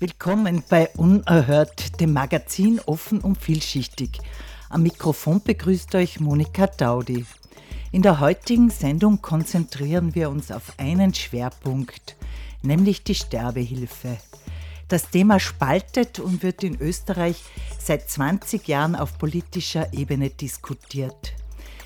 Willkommen bei Unerhört, dem Magazin offen und vielschichtig. Am Mikrofon begrüßt euch Monika Daudi. In der heutigen Sendung konzentrieren wir uns auf einen Schwerpunkt, nämlich die Sterbehilfe. Das Thema spaltet und wird in Österreich seit 20 Jahren auf politischer Ebene diskutiert.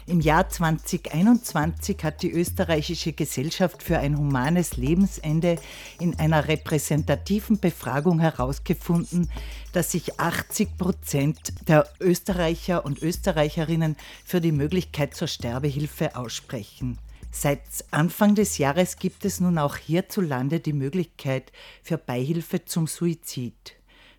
Im Jahr 2021 hat die österreichische Gesellschaft für ein humanes Lebensende in einer repräsentativen Befragung herausgefunden, dass sich 80 Prozent der Österreicher und Österreicherinnen für die Möglichkeit zur Sterbehilfe aussprechen. Seit Anfang des Jahres gibt es nun auch hierzulande die Möglichkeit für Beihilfe zum Suizid.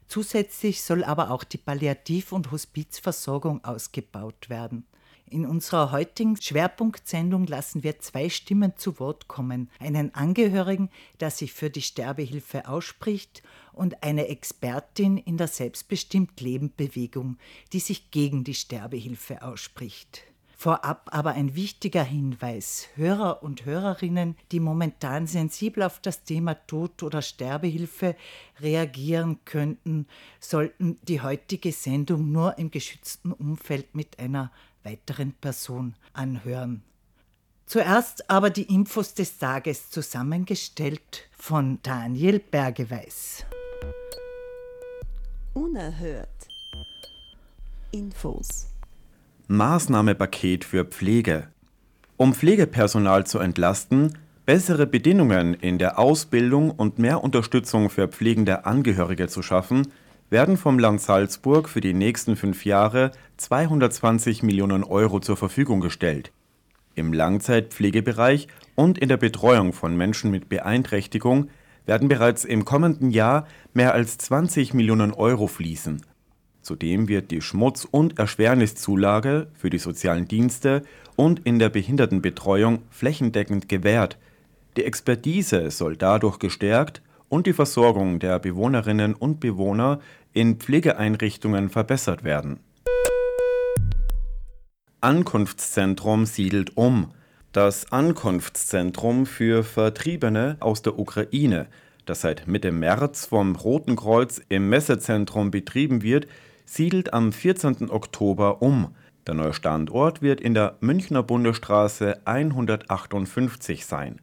Zusätzlich soll aber auch die Palliativ- und Hospizversorgung ausgebaut werden. In unserer heutigen Schwerpunktsendung lassen wir zwei Stimmen zu Wort kommen. Einen Angehörigen, der sich für die Sterbehilfe ausspricht, und eine Expertin in der Selbstbestimmt Leben Bewegung, die sich gegen die Sterbehilfe ausspricht. Vorab aber ein wichtiger Hinweis. Hörer und Hörerinnen, die momentan sensibel auf das Thema Tod oder Sterbehilfe reagieren könnten, sollten die heutige Sendung nur im geschützten Umfeld mit einer weiteren Person anhören. Zuerst aber die Infos des Tages zusammengestellt von Daniel Bergeweiß. Unerhört. Infos. Maßnahmepaket für Pflege. Um Pflegepersonal zu entlasten, bessere Bedingungen in der Ausbildung und mehr Unterstützung für pflegende Angehörige zu schaffen, werden vom Land Salzburg für die nächsten fünf Jahre 220 Millionen Euro zur Verfügung gestellt. Im Langzeitpflegebereich und in der Betreuung von Menschen mit Beeinträchtigung werden bereits im kommenden Jahr mehr als 20 Millionen Euro fließen Zudem wird die Schmutz- und Erschwerniszulage für die sozialen Dienste und in der Behindertenbetreuung flächendeckend gewährt. Die Expertise soll dadurch gestärkt und die Versorgung der Bewohnerinnen und Bewohner in Pflegeeinrichtungen verbessert werden. Ankunftszentrum siedelt um. Das Ankunftszentrum für Vertriebene aus der Ukraine, das seit Mitte März vom Roten Kreuz im Messezentrum betrieben wird, siedelt am 14. Oktober um. Der neue Standort wird in der Münchner Bundesstraße 158 sein.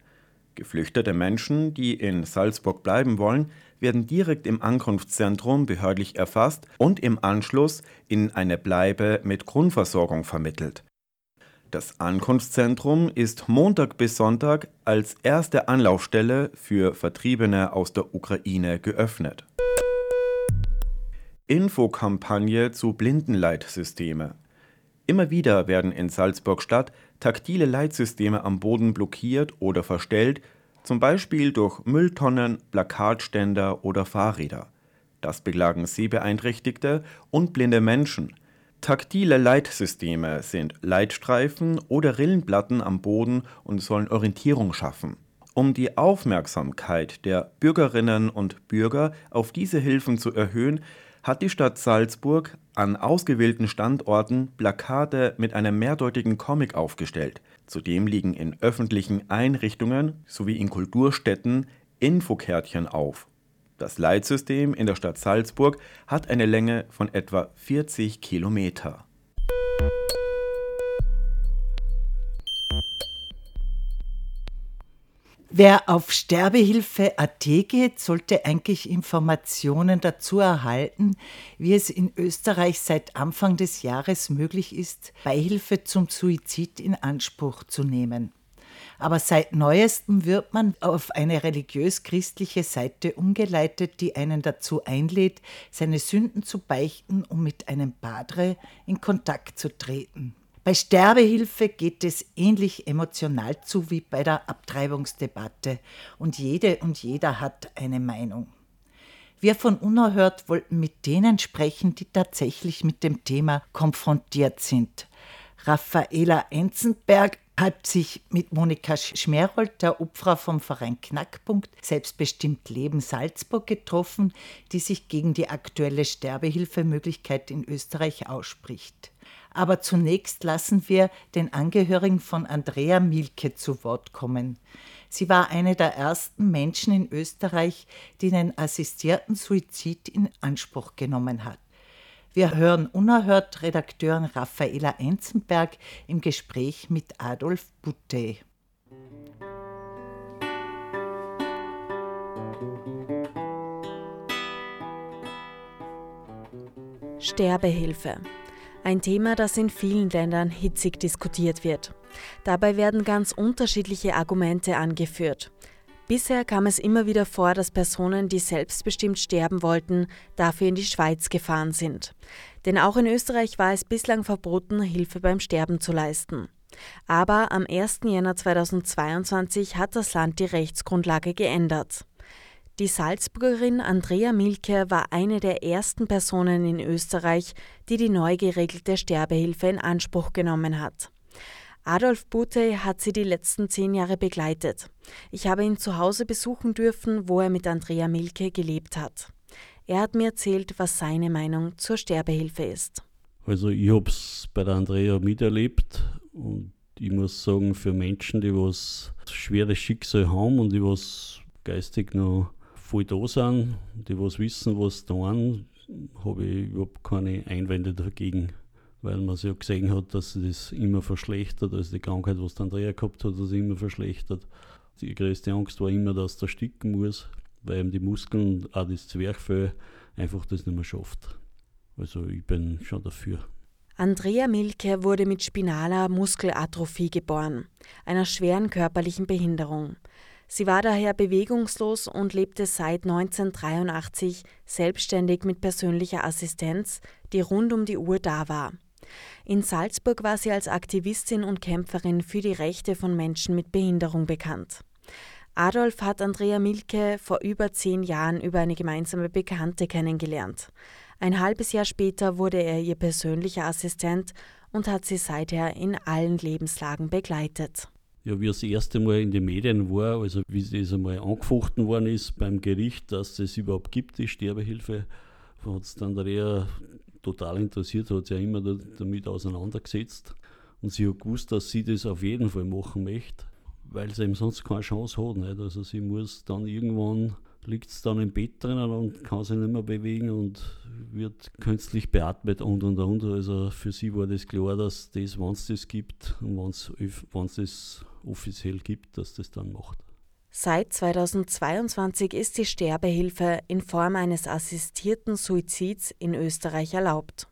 Geflüchtete Menschen, die in Salzburg bleiben wollen, werden direkt im Ankunftszentrum behördlich erfasst und im Anschluss in eine Bleibe mit Grundversorgung vermittelt. Das Ankunftszentrum ist Montag bis Sonntag als erste Anlaufstelle für Vertriebene aus der Ukraine geöffnet. Infokampagne zu Blindenleitsysteme. Immer wieder werden in Salzburg-Stadt taktile Leitsysteme am Boden blockiert oder verstellt, zum Beispiel durch Mülltonnen, Plakatständer oder Fahrräder. Das beklagen Sehbeeinträchtigte und blinde Menschen. Taktile Leitsysteme sind Leitstreifen oder Rillenplatten am Boden und sollen Orientierung schaffen. Um die Aufmerksamkeit der Bürgerinnen und Bürger auf diese Hilfen zu erhöhen, hat die Stadt Salzburg an ausgewählten Standorten Plakate mit einem mehrdeutigen Comic aufgestellt. Zudem liegen in öffentlichen Einrichtungen sowie in Kulturstätten Infokärtchen auf. Das Leitsystem in der Stadt Salzburg hat eine Länge von etwa 40 Kilometer. Wer auf Sterbehilfe.at geht, sollte eigentlich Informationen dazu erhalten, wie es in Österreich seit Anfang des Jahres möglich ist, Beihilfe zum Suizid in Anspruch zu nehmen. Aber seit neuestem wird man auf eine religiös-christliche Seite umgeleitet, die einen dazu einlädt, seine Sünden zu beichten, um mit einem Padre in Kontakt zu treten. Bei Sterbehilfe geht es ähnlich emotional zu wie bei der Abtreibungsdebatte und jede und jeder hat eine Meinung. Wir von Unerhört wollten mit denen sprechen, die tatsächlich mit dem Thema konfrontiert sind. Raffaela Enzenberg hat sich mit Monika Schmerold, der Opfer vom Verein Knackpunkt Selbstbestimmt Leben Salzburg, getroffen, die sich gegen die aktuelle Sterbehilfemöglichkeit in Österreich ausspricht. Aber zunächst lassen wir den Angehörigen von Andrea Milke zu Wort kommen. Sie war eine der ersten Menschen in Österreich, die den assistierten Suizid in Anspruch genommen hat. Wir hören unerhört Redakteurin Raffaela Enzenberg im Gespräch mit Adolf Butte. Sterbehilfe. Ein Thema, das in vielen Ländern hitzig diskutiert wird. Dabei werden ganz unterschiedliche Argumente angeführt. Bisher kam es immer wieder vor, dass Personen, die selbstbestimmt sterben wollten, dafür in die Schweiz gefahren sind. Denn auch in Österreich war es bislang verboten, Hilfe beim Sterben zu leisten. Aber am 1. Jänner 2022 hat das Land die Rechtsgrundlage geändert. Die Salzburgerin Andrea Milke war eine der ersten Personen in Österreich, die die neu geregelte Sterbehilfe in Anspruch genommen hat. Adolf Bute hat sie die letzten zehn Jahre begleitet. Ich habe ihn zu Hause besuchen dürfen, wo er mit Andrea Milke gelebt hat. Er hat mir erzählt, was seine Meinung zur Sterbehilfe ist. Also ich habe es bei der Andrea miterlebt und ich muss sagen, für Menschen, die was schweres Schicksal haben und die was geistig noch voll da sind, die was wissen, was tun, habe ich überhaupt keine Einwände dagegen. Weil man ja gesehen hat, dass sich das immer verschlechtert, also die Krankheit, was der Andrea gehabt hat, das immer verschlechtert. Die größte Angst war immer, dass der sticken muss, weil eben die Muskeln, auch das Zwerchfell, einfach das nicht mehr schafft. Also ich bin schon dafür. Andrea Milke wurde mit spinaler Muskelatrophie geboren, einer schweren körperlichen Behinderung. Sie war daher bewegungslos und lebte seit 1983 selbstständig mit persönlicher Assistenz, die rund um die Uhr da war. In Salzburg war sie als Aktivistin und Kämpferin für die Rechte von Menschen mit Behinderung bekannt. Adolf hat Andrea Milke vor über zehn Jahren über eine gemeinsame Bekannte kennengelernt. Ein halbes Jahr später wurde er ihr persönlicher Assistent und hat sie seither in allen Lebenslagen begleitet ja, wie das erste Mal in den Medien war, also wie das einmal angefochten worden ist beim Gericht, dass es überhaupt gibt, die Sterbehilfe, hat es dann eher total interessiert, hat sich ja immer damit auseinandergesetzt. Und sie hat gewusst, dass sie das auf jeden Fall machen möchte, weil sie eben sonst keine Chance hat. Nicht? Also sie muss dann irgendwann, liegt es dann im Bett drinnen und kann sich nicht mehr bewegen und wird künstlich beatmet und und und. Also für sie war das klar, dass das, wenn es das gibt und wenn es das offiziell gibt, dass das dann macht. Seit 2022 ist die Sterbehilfe in Form eines assistierten Suizids in Österreich erlaubt.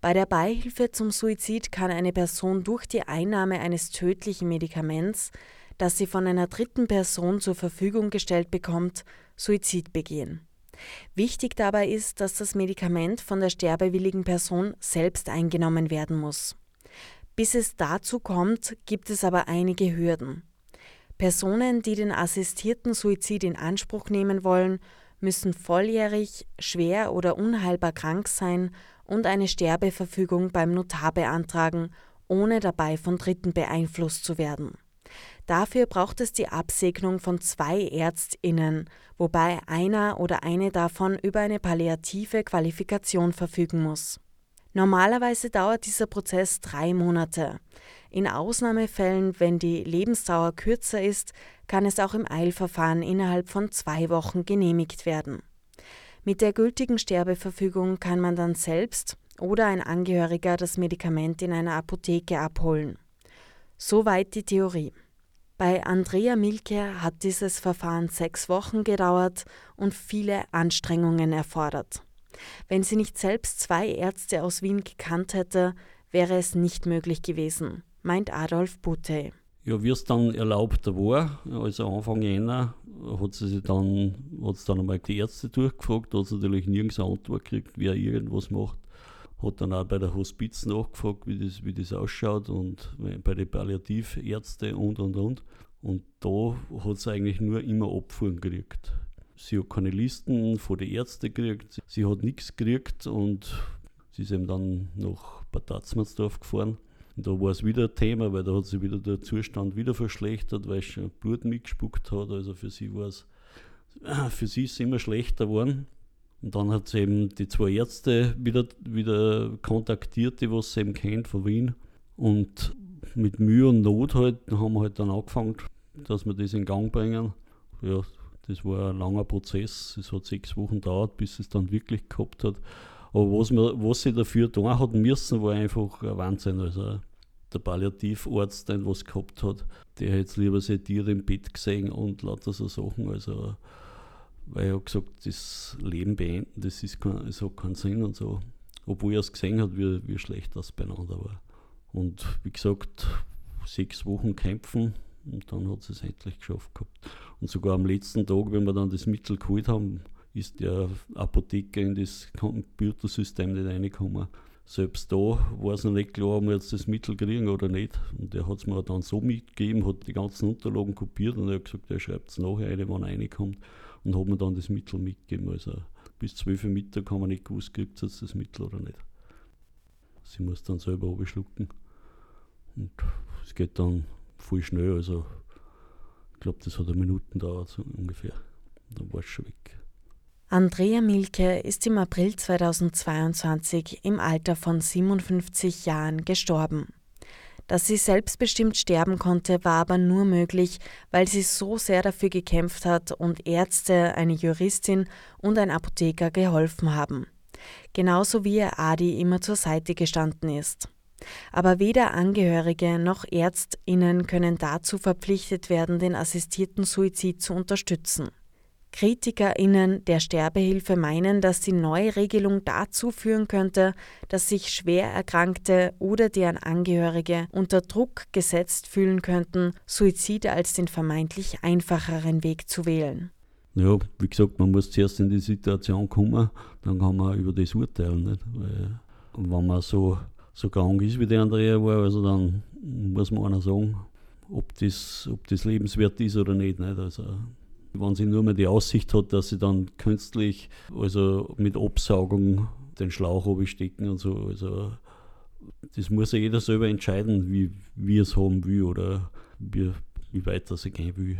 Bei der Beihilfe zum Suizid kann eine Person durch die Einnahme eines tödlichen Medikaments, das sie von einer dritten Person zur Verfügung gestellt bekommt, Suizid begehen. Wichtig dabei ist, dass das Medikament von der sterbewilligen Person selbst eingenommen werden muss. Bis es dazu kommt, gibt es aber einige Hürden. Personen, die den assistierten Suizid in Anspruch nehmen wollen, müssen volljährig, schwer oder unheilbar krank sein und eine Sterbeverfügung beim Notar beantragen, ohne dabei von Dritten beeinflusst zu werden. Dafür braucht es die Absegnung von zwei Ärztinnen, wobei einer oder eine davon über eine palliative Qualifikation verfügen muss. Normalerweise dauert dieser Prozess drei Monate. In Ausnahmefällen, wenn die Lebensdauer kürzer ist, kann es auch im Eilverfahren innerhalb von zwei Wochen genehmigt werden. Mit der gültigen Sterbeverfügung kann man dann selbst oder ein Angehöriger das Medikament in einer Apotheke abholen. Soweit die Theorie. Bei Andrea Milke hat dieses Verfahren sechs Wochen gedauert und viele Anstrengungen erfordert. Wenn sie nicht selbst zwei Ärzte aus Wien gekannt hätte, wäre es nicht möglich gewesen, meint Adolf Bute. Ja, wie es dann erlaubt war, also Anfang Jänner, hat sie sich dann, hat dann einmal die Ärzte durchgefragt, hat sie natürlich nirgends eine Antwort gekriegt, wer irgendwas macht. Hat dann auch bei der Hospiz nachgefragt, wie das, wie das ausschaut und bei den Palliativärzten und und und. Und da hat sie eigentlich nur immer Abfuhren gekriegt. Sie hat keine Listen von den Ärzten gekriegt, sie hat nichts gekriegt und sie ist eben dann nach Bad Tatzmannsdorf gefahren. Und da war es wieder ein Thema, weil da hat sich wieder der Zustand wieder verschlechtert, weil sie Blut mitgespuckt hat. Also für sie war es, für sie ist es immer schlechter geworden. Und dann hat sie eben die zwei Ärzte wieder, wieder kontaktiert, die was sie eben kennt von Wien. Und mit Mühe und Not halt, haben wir halt dann angefangen, dass wir das in Gang bringen. Ja, das war ein langer Prozess. Es hat sechs Wochen gedauert, bis es dann wirklich gehabt hat. Aber was, wir, was sie dafür tun hat müssen, war einfach ein Wahnsinn. Also der Palliativarzt, den was gehabt hat, der hat jetzt lieber sediert im Bett gesehen und lauter so Sachen. Also weil er hat gesagt, das Leben beenden, das, ist kein, das hat keinen Sinn und so. Obwohl er es gesehen hat, wie, wie schlecht das beieinander war. Und wie gesagt, sechs Wochen kämpfen und dann hat sie es endlich geschafft gehabt. Und sogar am letzten Tag, wenn wir dann das Mittel geholt haben, ist der Apotheker in das Computersystem nicht reingekommen. Selbst da war es noch nicht klar, ob wir jetzt das Mittel kriegen oder nicht. Und der hat es mir dann so mitgegeben, hat die ganzen Unterlagen kopiert und er hat gesagt, er schreibt es nachher rein, er reinkommt und hat mir dann das Mittel mitgegeben. Also bis 12 Uhr Mittag haben wir nicht gewusst, gibt es das Mittel oder nicht. Sie muss dann selber abschlucken. Und es geht dann voll schnell. Also ich glaube, das hat eine Minute gedauert, so ungefähr. Dann war es schon weg. Andrea Milke ist im April 2022 im Alter von 57 Jahren gestorben. Dass sie selbstbestimmt sterben konnte, war aber nur möglich, weil sie so sehr dafür gekämpft hat und Ärzte, eine Juristin und ein Apotheker geholfen haben. Genauso wie ihr Adi immer zur Seite gestanden ist. Aber weder Angehörige noch Ärztinnen können dazu verpflichtet werden, den assistierten Suizid zu unterstützen. KritikerInnen der Sterbehilfe meinen, dass die neue Regelung dazu führen könnte, dass sich schwer Erkrankte oder deren Angehörige unter Druck gesetzt fühlen könnten, Suizid als den vermeintlich einfacheren Weg zu wählen. Ja, wie gesagt, man muss zuerst in die Situation kommen, dann kann man über das urteilen. Nicht? Weil, wenn man so, so krank ist, wie der Andrea war, also dann muss man einer sagen, ob das, ob das lebenswert ist oder nicht. nicht? Also, wenn sie nur mehr die Aussicht hat, dass sie dann künstlich, also mit Absaugung, den Schlauch stecken und so. Also das muss ja jeder selber entscheiden, wie, wie er es haben will oder wie, wie weit er sich gehen will.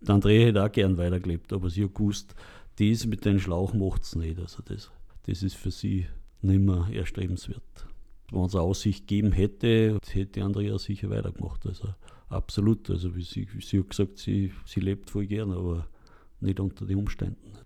Der Andrea hätte auch gern weitergelebt, aber sie hat gewusst, das mit dem Schlauch macht es nicht. Also das, das ist für sie nicht mehr erstrebenswert. Wenn es eine Aussicht gegeben hätte, hätte Andrea sicher weitergemacht. Also absolut. Also wie sie, sie hat gesagt, sie, sie lebt voll gern, aber nicht unter den Umständen.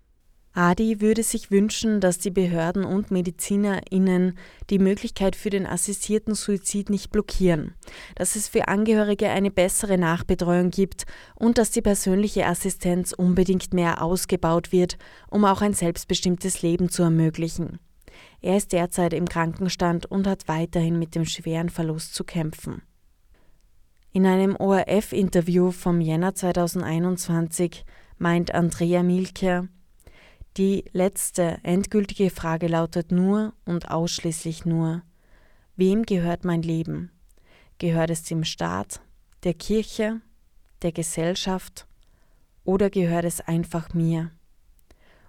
Adi würde sich wünschen, dass die Behörden und MedizinerInnen die Möglichkeit für den assistierten Suizid nicht blockieren, dass es für Angehörige eine bessere Nachbetreuung gibt und dass die persönliche Assistenz unbedingt mehr ausgebaut wird, um auch ein selbstbestimmtes Leben zu ermöglichen. Er ist derzeit im Krankenstand und hat weiterhin mit dem schweren Verlust zu kämpfen. In einem ORF-Interview vom Jänner 2021 meint Andrea Milke, die letzte endgültige Frage lautet nur und ausschließlich nur, wem gehört mein Leben? Gehört es dem Staat, der Kirche, der Gesellschaft oder gehört es einfach mir?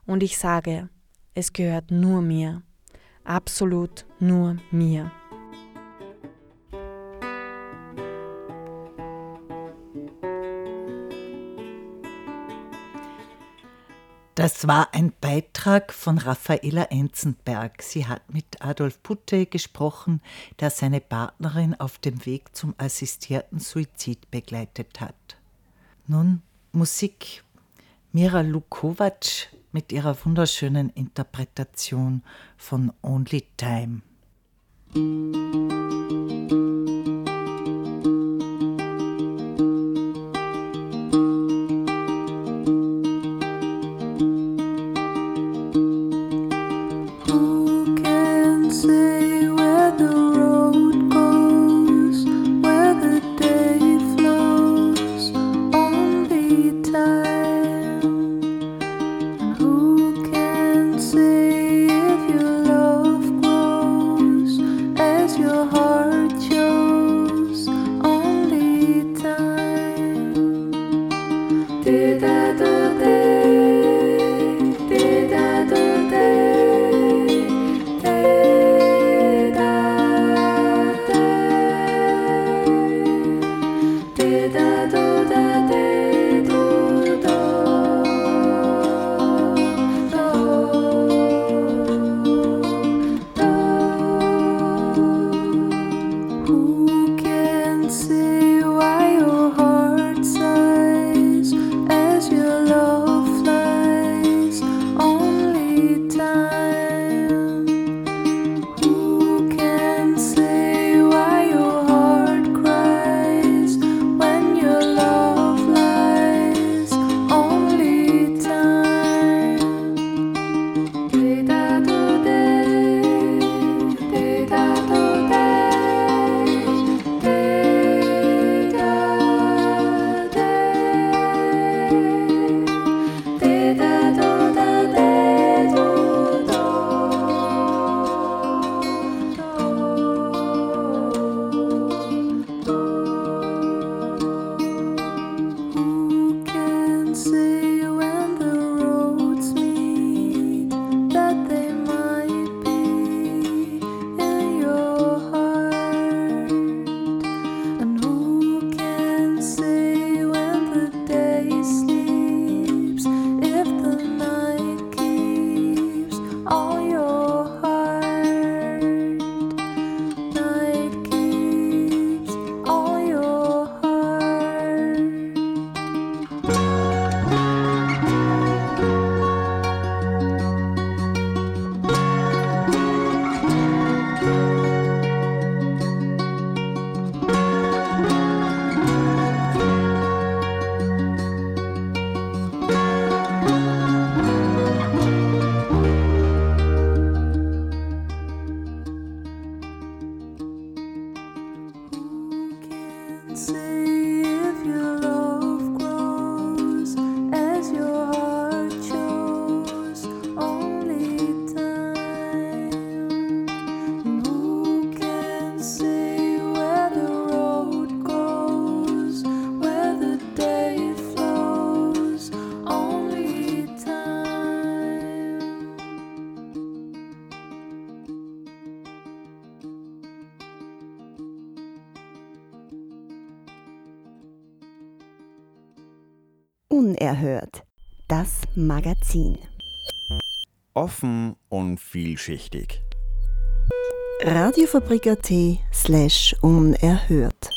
Und ich sage, es gehört nur mir, absolut nur mir. Das war ein Beitrag von Raffaela Enzenberg. Sie hat mit Adolf Putte gesprochen, der seine Partnerin auf dem Weg zum assistierten Suizid begleitet hat. Nun Musik. Mira Lukovac mit ihrer wunderschönen Interpretation von Only Time. Who shadow. Unerhört. Das Magazin. Offen und vielschichtig. Radiofabrik.at slash unerhört.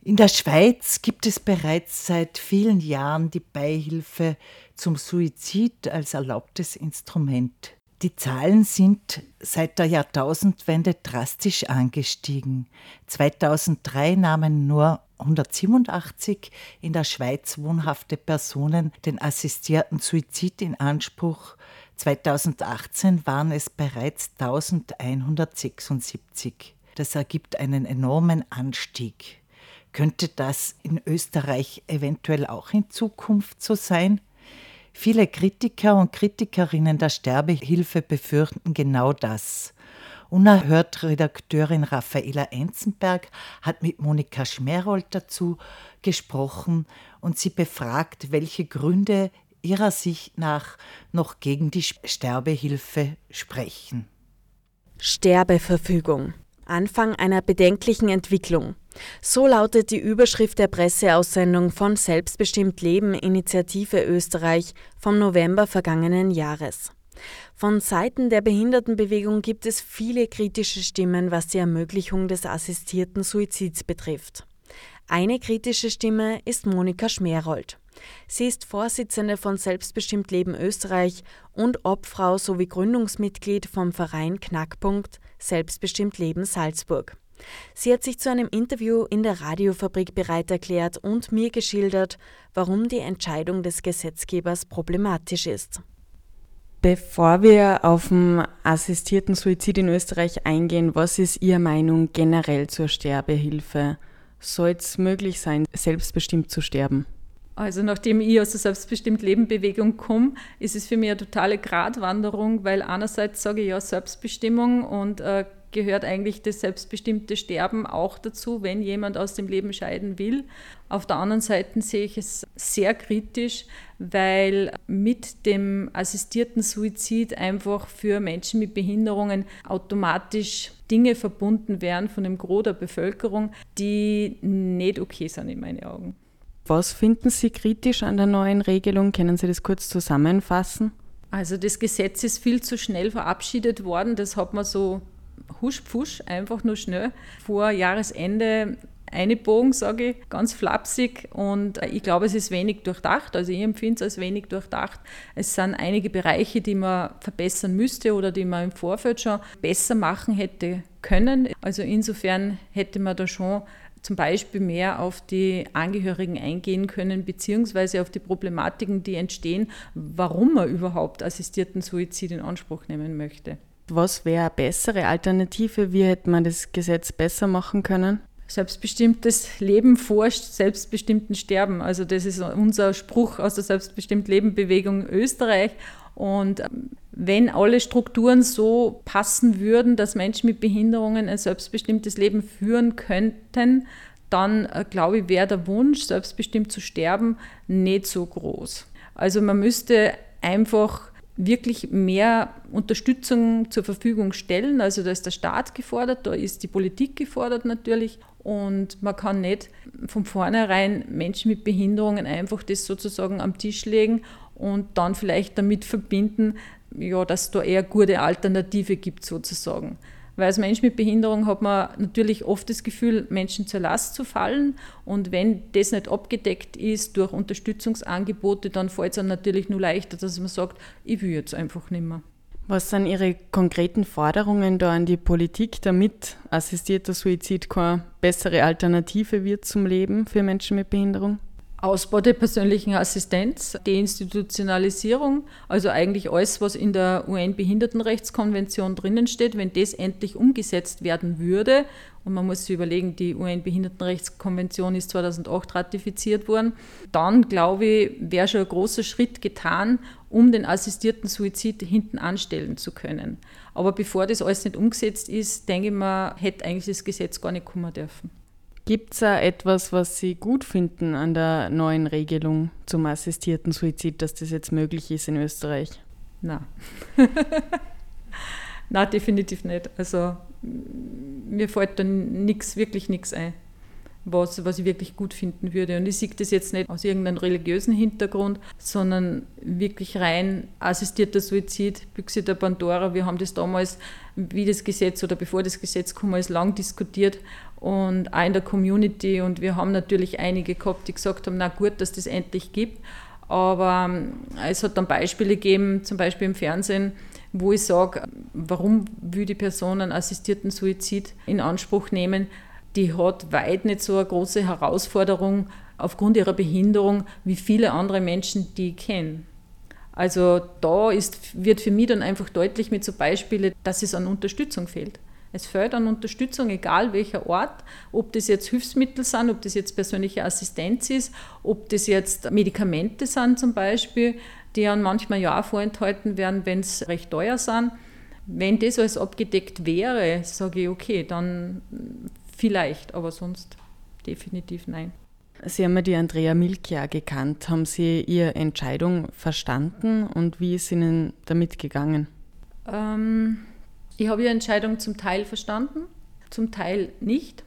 In der Schweiz gibt es bereits seit vielen Jahren die Beihilfe zum Suizid als erlaubtes Instrument. Die Zahlen sind seit der Jahrtausendwende drastisch angestiegen. 2003 nahmen nur 187 in der Schweiz wohnhafte Personen den assistierten Suizid in Anspruch. 2018 waren es bereits 1176. Das ergibt einen enormen Anstieg. Könnte das in Österreich eventuell auch in Zukunft so sein? Viele Kritiker und Kritikerinnen der Sterbehilfe befürchten genau das. Unerhört Redakteurin Raffaela Enzenberg hat mit Monika Schmerold dazu gesprochen und sie befragt, welche Gründe ihrer Sicht nach noch gegen die Sterbehilfe sprechen. Sterbeverfügung. Anfang einer bedenklichen Entwicklung. So lautet die Überschrift der Presseaussendung von Selbstbestimmt Leben Initiative Österreich vom November vergangenen Jahres. Von Seiten der Behindertenbewegung gibt es viele kritische Stimmen, was die Ermöglichung des assistierten Suizids betrifft. Eine kritische Stimme ist Monika Schmerold. Sie ist Vorsitzende von Selbstbestimmt Leben Österreich und Obfrau sowie Gründungsmitglied vom Verein Knackpunkt Selbstbestimmt Leben Salzburg. Sie hat sich zu einem Interview in der Radiofabrik bereit erklärt und mir geschildert, warum die Entscheidung des Gesetzgebers problematisch ist. Bevor wir auf den assistierten Suizid in Österreich eingehen, was ist Ihre Meinung generell zur Sterbehilfe? Soll es möglich sein, selbstbestimmt zu sterben? Also nachdem ich aus der selbstbestimmt Leben Bewegung komme, ist es für mich eine totale Gratwanderung, weil einerseits sage ich ja Selbstbestimmung und äh, gehört eigentlich das selbstbestimmte Sterben auch dazu, wenn jemand aus dem Leben scheiden will. Auf der anderen Seite sehe ich es sehr kritisch, weil mit dem assistierten Suizid einfach für Menschen mit Behinderungen automatisch Dinge verbunden werden von dem Gros der Bevölkerung, die nicht okay sind in meinen Augen. Was finden Sie kritisch an der neuen Regelung? Können Sie das kurz zusammenfassen? Also das Gesetz ist viel zu schnell verabschiedet worden. Das hat man so husch pfusch, einfach nur schnell vor Jahresende einbogen, sage ich, ganz flapsig. Und ich glaube, es ist wenig durchdacht. Also ich empfinde es als wenig durchdacht. Es sind einige Bereiche, die man verbessern müsste oder die man im Vorfeld schon besser machen hätte können. Also insofern hätte man da schon zum Beispiel mehr auf die Angehörigen eingehen können, beziehungsweise auf die Problematiken, die entstehen, warum man überhaupt assistierten Suizid in Anspruch nehmen möchte. Was wäre eine bessere Alternative? Wie hätte man das Gesetz besser machen können? Selbstbestimmtes Leben forscht selbstbestimmten Sterben. Also das ist unser Spruch aus der Selbstbestimmt Leben Bewegung Österreich. Und ähm, wenn alle Strukturen so passen würden, dass Menschen mit Behinderungen ein selbstbestimmtes Leben führen könnten, dann äh, glaube ich, wäre der Wunsch, selbstbestimmt zu sterben, nicht so groß. Also man müsste einfach wirklich mehr Unterstützung zur Verfügung stellen. Also da ist der Staat gefordert, da ist die Politik gefordert natürlich. Und man kann nicht von vornherein Menschen mit Behinderungen einfach das sozusagen am Tisch legen und dann vielleicht damit verbinden, ja, dass es da eher gute Alternative gibt sozusagen. Weil als Mensch mit Behinderung hat man natürlich oft das Gefühl, Menschen zur Last zu fallen. Und wenn das nicht abgedeckt ist durch Unterstützungsangebote, dann fällt es dann natürlich nur leichter, dass man sagt, ich will jetzt einfach nicht mehr. Was sind Ihre konkreten Forderungen da an die Politik, damit assistierter Suizid keine bessere Alternative wird zum Leben für Menschen mit Behinderung? Ausbau der persönlichen Assistenz, Deinstitutionalisierung, also eigentlich alles, was in der UN-Behindertenrechtskonvention drinnen steht, wenn das endlich umgesetzt werden würde, und man muss sich überlegen, die UN-Behindertenrechtskonvention ist 2008 ratifiziert worden, dann glaube ich, wäre schon ein großer Schritt getan, um den assistierten Suizid hinten anstellen zu können. Aber bevor das alles nicht umgesetzt ist, denke ich mal, hätte eigentlich das Gesetz gar nicht kommen dürfen. Gibt es da etwas, was Sie gut finden an der neuen Regelung zum assistierten Suizid, dass das jetzt möglich ist in Österreich? Nein. Nein, definitiv nicht. Also mir fällt da nichts, wirklich nichts ein. Was, was ich wirklich gut finden würde. Und ich sehe das jetzt nicht aus irgendeinem religiösen Hintergrund, sondern wirklich rein assistierter Suizid, Büchse der Pandora. Wir haben das damals, wie das Gesetz oder bevor das Gesetz kam, ist lang diskutiert und auch in der Community. Und wir haben natürlich einige gehabt, die gesagt haben, na gut, dass das endlich gibt. Aber ähm, es hat dann Beispiele gegeben, zum Beispiel im Fernsehen, wo ich sage, warum will die Person einen assistierten Suizid in Anspruch nehmen? Die hat weit nicht so eine große Herausforderung aufgrund ihrer Behinderung wie viele andere Menschen, die ich kenne. Also da ist, wird für mich dann einfach deutlich mit so Beispielen, dass es an Unterstützung fehlt. Es fehlt an Unterstützung, egal welcher Ort, ob das jetzt Hilfsmittel sind, ob das jetzt persönliche Assistenz ist, ob das jetzt Medikamente sind zum Beispiel die dann manchmal ja auch vorenthalten werden, wenn es recht teuer sind. Wenn das alles abgedeckt wäre, sage ich, okay, dann vielleicht, aber sonst definitiv nein. Sie haben ja die Andrea Milk ja gekannt. Haben Sie Ihre Entscheidung verstanden und wie ist Ihnen damit gegangen? Ähm, ich habe Ihre Entscheidung zum Teil verstanden, zum Teil nicht.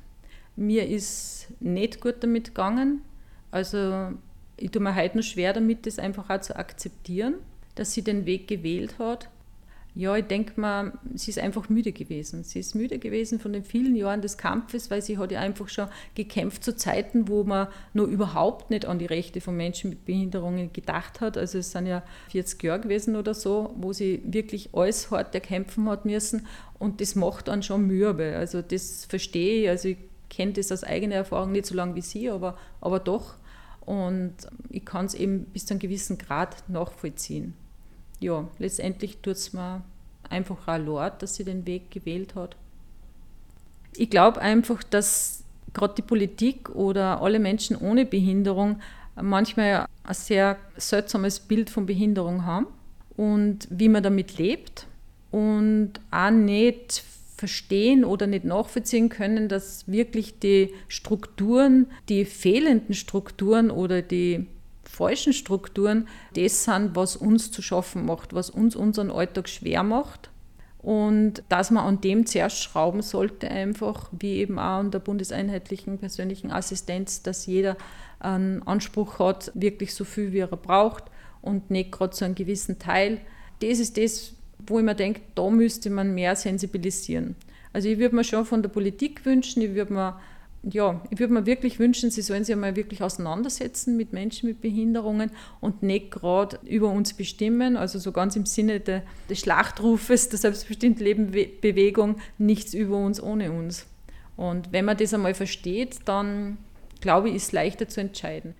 Mir ist nicht gut damit gegangen. Also ich tue mir heute noch schwer damit, das einfach auch zu akzeptieren, dass sie den Weg gewählt hat. Ja, ich denke mal, sie ist einfach müde gewesen. Sie ist müde gewesen von den vielen Jahren des Kampfes, weil sie hat ja einfach schon gekämpft zu Zeiten, wo man noch überhaupt nicht an die Rechte von Menschen mit Behinderungen gedacht hat. Also es sind ja 40 Jahre gewesen oder so, wo sie wirklich alles hart erkämpfen hat müssen und das macht dann schon mürbe. Also das verstehe ich, also ich kenne das aus eigener Erfahrung nicht so lange wie sie, aber, aber doch. Und ich kann es eben bis zu einem gewissen Grad nachvollziehen. Ja, letztendlich tut es mir einfach auch leid, dass sie den Weg gewählt hat. Ich glaube einfach, dass gerade die Politik oder alle Menschen ohne Behinderung manchmal ein sehr seltsames Bild von Behinderung haben und wie man damit lebt und auch nicht verstehen oder nicht nachvollziehen können, dass wirklich die Strukturen, die fehlenden Strukturen oder die falschen Strukturen das sind, was uns zu schaffen macht, was uns unseren Alltag schwer macht. Und dass man an dem zuerst schrauben sollte, einfach wie eben auch an der bundeseinheitlichen persönlichen Assistenz, dass jeder einen Anspruch hat, wirklich so viel wie er braucht und nicht gerade so einen gewissen Teil. Das ist das, wo ich mir denke, da müsste man mehr sensibilisieren. Also ich würde mir schon von der Politik wünschen, ich würde mir, ja, ich würde mir wirklich wünschen, sie sollen sich einmal wirklich auseinandersetzen mit Menschen mit Behinderungen und nicht gerade über uns bestimmen, also so ganz im Sinne de, des Schlachtrufes der selbstbestimmten Lebenbewegung, nichts über uns ohne uns. Und wenn man das einmal versteht, dann glaube ich, ist es leichter zu entscheiden.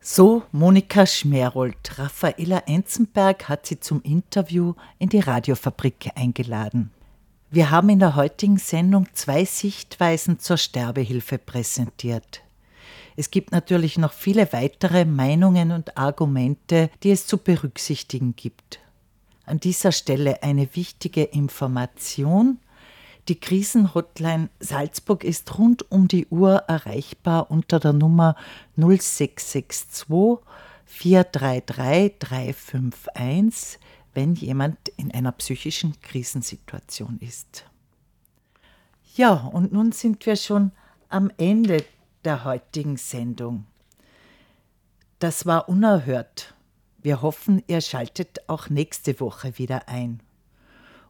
So Monika Schmerold. Raffaella Enzenberg hat sie zum Interview in die Radiofabrik eingeladen. Wir haben in der heutigen Sendung zwei Sichtweisen zur Sterbehilfe präsentiert. Es gibt natürlich noch viele weitere Meinungen und Argumente, die es zu berücksichtigen gibt. An dieser Stelle eine wichtige Information. Die Krisenhotline Salzburg ist rund um die Uhr erreichbar unter der Nummer 0662 433 351, wenn jemand in einer psychischen Krisensituation ist. Ja, und nun sind wir schon am Ende der heutigen Sendung. Das war unerhört. Wir hoffen, ihr schaltet auch nächste Woche wieder ein.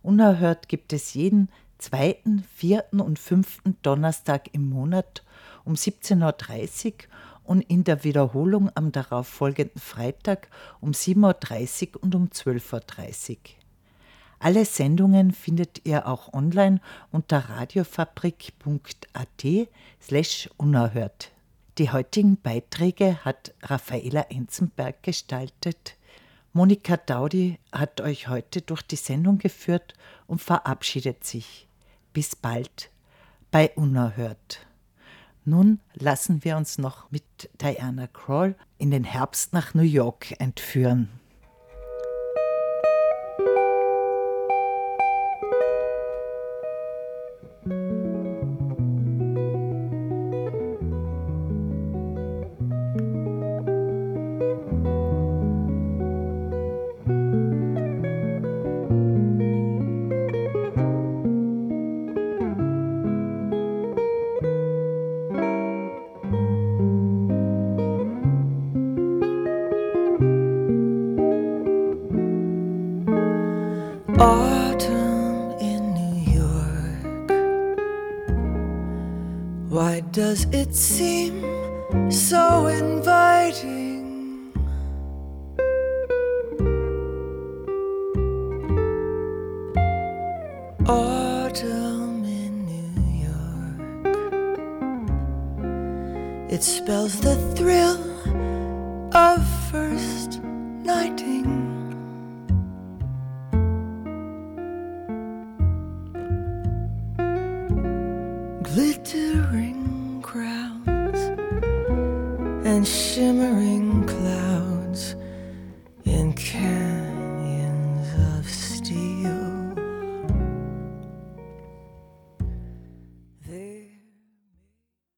Unerhört gibt es jeden zweiten, vierten und fünften Donnerstag im Monat um 17.30 Uhr und in der Wiederholung am darauffolgenden Freitag um 7.30 Uhr und um 12.30 Uhr. Alle Sendungen findet ihr auch online unter radiofabrik.at slash unerhört. Die heutigen Beiträge hat Raffaela Enzenberg gestaltet. Monika Daudi hat euch heute durch die Sendung geführt und verabschiedet sich. Bis bald bei Unerhört. Nun lassen wir uns noch mit Diana Kroll in den Herbst nach New York entführen. Autumn in New York. Why does it seem so inviting? Autumn in New York. It spells the